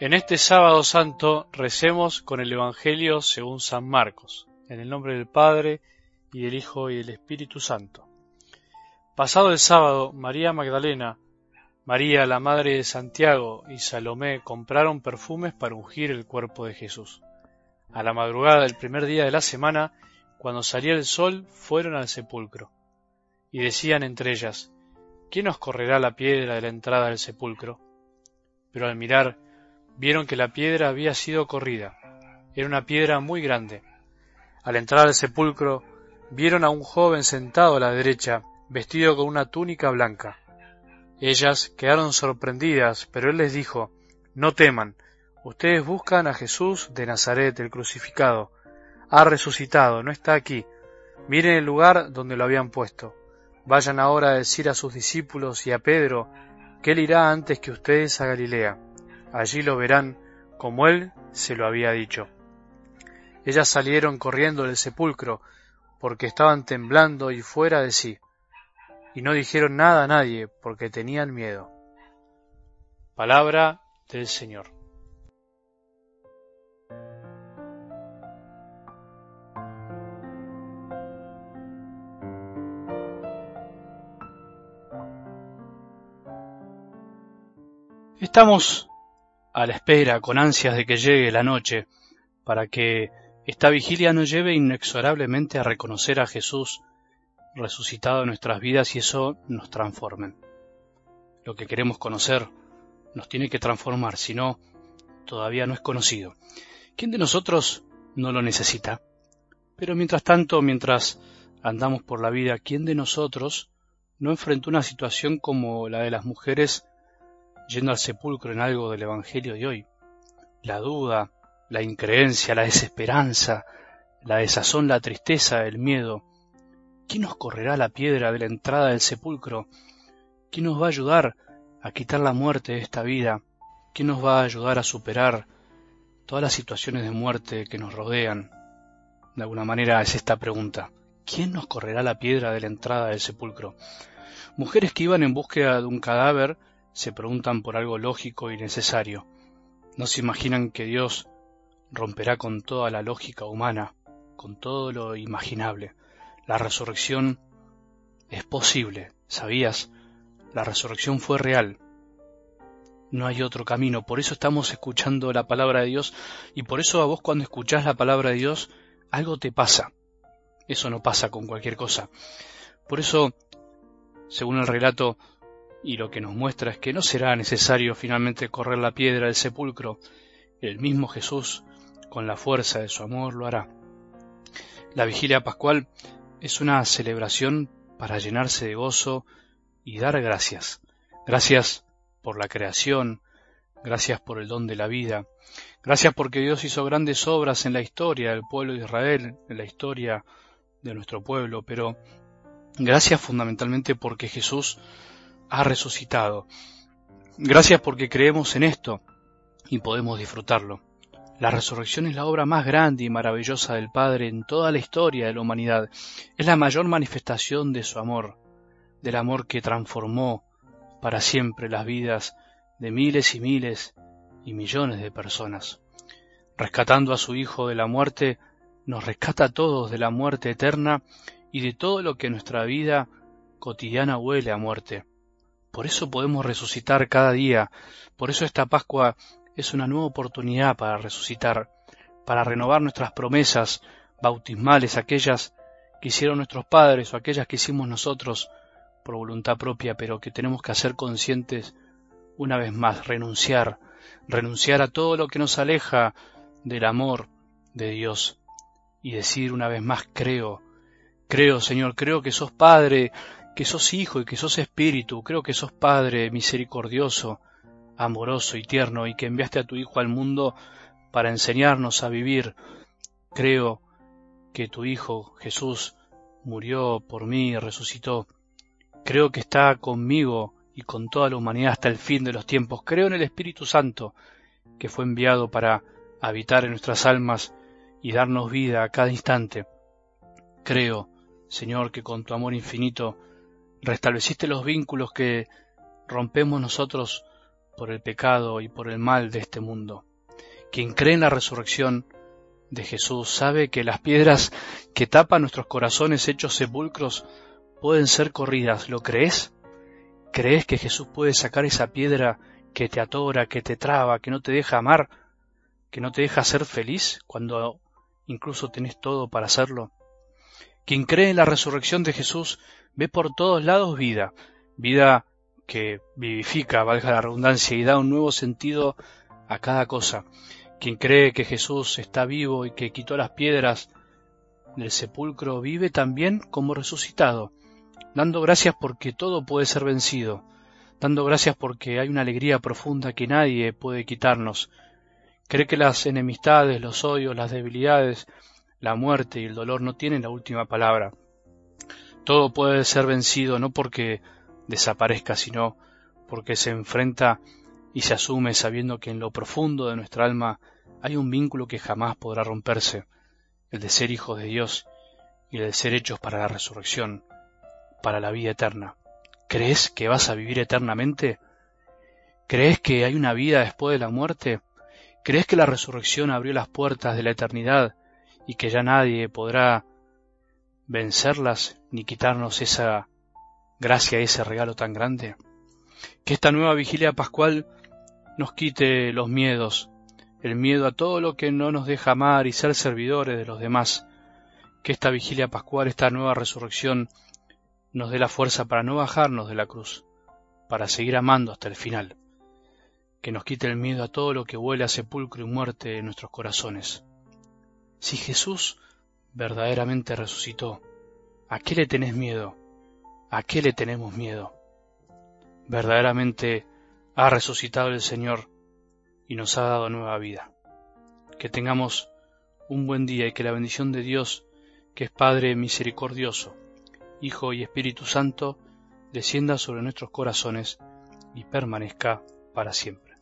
En este sábado santo recemos con el Evangelio según San Marcos, en el nombre del Padre, y del Hijo, y del Espíritu Santo. Pasado el sábado, María Magdalena, María la Madre de Santiago y Salomé compraron perfumes para ungir el cuerpo de Jesús. A la madrugada del primer día de la semana, cuando salía el sol, fueron al sepulcro. Y decían entre ellas, ¿quién nos correrá la piedra de la entrada del sepulcro? Pero al mirar, vieron que la piedra había sido corrida. Era una piedra muy grande. Al entrar al sepulcro, vieron a un joven sentado a la derecha, vestido con una túnica blanca. Ellas quedaron sorprendidas, pero él les dijo, No teman, ustedes buscan a Jesús de Nazaret, el crucificado. Ha resucitado, no está aquí. Miren el lugar donde lo habían puesto. Vayan ahora a decir a sus discípulos y a Pedro que él irá antes que ustedes a Galilea allí lo verán como él se lo había dicho. Ellas salieron corriendo del sepulcro, porque estaban temblando y fuera de sí, y no dijeron nada a nadie, porque tenían miedo. Palabra del Señor. Estamos a la espera, con ansias de que llegue la noche, para que esta vigilia nos lleve inexorablemente a reconocer a Jesús resucitado en nuestras vidas y eso nos transforme. Lo que queremos conocer nos tiene que transformar, si no, todavía no es conocido. ¿Quién de nosotros no lo necesita? Pero mientras tanto, mientras andamos por la vida, ¿quién de nosotros no enfrentó una situación como la de las mujeres yendo al sepulcro en algo del Evangelio de hoy. La duda, la increencia, la desesperanza, la desazón, la tristeza, el miedo. ¿Quién nos correrá la piedra de la entrada del sepulcro? ¿Quién nos va a ayudar a quitar la muerte de esta vida? ¿Quién nos va a ayudar a superar todas las situaciones de muerte que nos rodean? De alguna manera es esta pregunta. ¿Quién nos correrá la piedra de la entrada del sepulcro? Mujeres que iban en búsqueda de un cadáver se preguntan por algo lógico y necesario. No se imaginan que Dios romperá con toda la lógica humana, con todo lo imaginable. La resurrección es posible, ¿sabías? La resurrección fue real. No hay otro camino, por eso estamos escuchando la palabra de Dios y por eso a vos cuando escuchás la palabra de Dios algo te pasa. Eso no pasa con cualquier cosa. Por eso, según el relato y lo que nos muestra es que no será necesario finalmente correr la piedra del sepulcro, el mismo Jesús, con la fuerza de su amor, lo hará. La vigilia pascual es una celebración para llenarse de gozo y dar gracias. Gracias por la creación, gracias por el don de la vida, gracias porque Dios hizo grandes obras en la historia del pueblo de Israel, en la historia de nuestro pueblo, pero gracias fundamentalmente porque Jesús ha resucitado. Gracias porque creemos en esto y podemos disfrutarlo. La resurrección es la obra más grande y maravillosa del Padre en toda la historia de la humanidad. Es la mayor manifestación de su amor, del amor que transformó para siempre las vidas de miles y miles y millones de personas. Rescatando a su Hijo de la muerte, nos rescata a todos de la muerte eterna y de todo lo que nuestra vida cotidiana huele a muerte. Por eso podemos resucitar cada día. Por eso esta Pascua es una nueva oportunidad para resucitar, para renovar nuestras promesas bautismales, aquellas que hicieron nuestros padres o aquellas que hicimos nosotros por voluntad propia, pero que tenemos que hacer conscientes una vez más, renunciar, renunciar a todo lo que nos aleja del amor de Dios y decir una vez más, creo, creo Señor, creo que sos Padre, que sos hijo y que sos espíritu, creo que sos Padre misericordioso, amoroso y tierno, y que enviaste a tu Hijo al mundo para enseñarnos a vivir. Creo que tu Hijo Jesús murió por mí y resucitó. Creo que está conmigo y con toda la humanidad hasta el fin de los tiempos. Creo en el Espíritu Santo, que fue enviado para habitar en nuestras almas y darnos vida a cada instante. Creo, Señor, que con tu amor infinito restableciste los vínculos que rompemos nosotros por el pecado y por el mal de este mundo. Quien cree en la resurrección de Jesús sabe que las piedras que tapan nuestros corazones hechos sepulcros pueden ser corridas. ¿Lo crees? ¿Crees que Jesús puede sacar esa piedra que te atora, que te traba, que no te deja amar, que no te deja ser feliz cuando incluso tenés todo para hacerlo? Quien cree en la resurrección de Jesús ve por todos lados vida, vida que vivifica, valga la redundancia, y da un nuevo sentido a cada cosa. Quien cree que Jesús está vivo y que quitó las piedras del sepulcro vive también como resucitado, dando gracias porque todo puede ser vencido, dando gracias porque hay una alegría profunda que nadie puede quitarnos. Cree que las enemistades, los odios, las debilidades, la muerte y el dolor no tienen la última palabra. Todo puede ser vencido no porque desaparezca, sino porque se enfrenta y se asume sabiendo que en lo profundo de nuestra alma hay un vínculo que jamás podrá romperse, el de ser hijos de Dios y el de ser hechos para la resurrección, para la vida eterna. ¿Crees que vas a vivir eternamente? ¿Crees que hay una vida después de la muerte? ¿Crees que la resurrección abrió las puertas de la eternidad y que ya nadie podrá vencerlas ni quitarnos esa gracia, ese regalo tan grande? Que esta nueva vigilia pascual nos quite los miedos, el miedo a todo lo que no nos deja amar y ser servidores de los demás. Que esta vigilia pascual, esta nueva resurrección, nos dé la fuerza para no bajarnos de la cruz, para seguir amando hasta el final. Que nos quite el miedo a todo lo que huele a sepulcro y muerte en nuestros corazones. Si Jesús verdaderamente resucitó, ¿a qué le tenés miedo? ¿A qué le tenemos miedo? Verdaderamente ha resucitado el Señor y nos ha dado nueva vida. Que tengamos un buen día y que la bendición de Dios, que es Padre misericordioso, Hijo y Espíritu Santo, descienda sobre nuestros corazones y permanezca para siempre.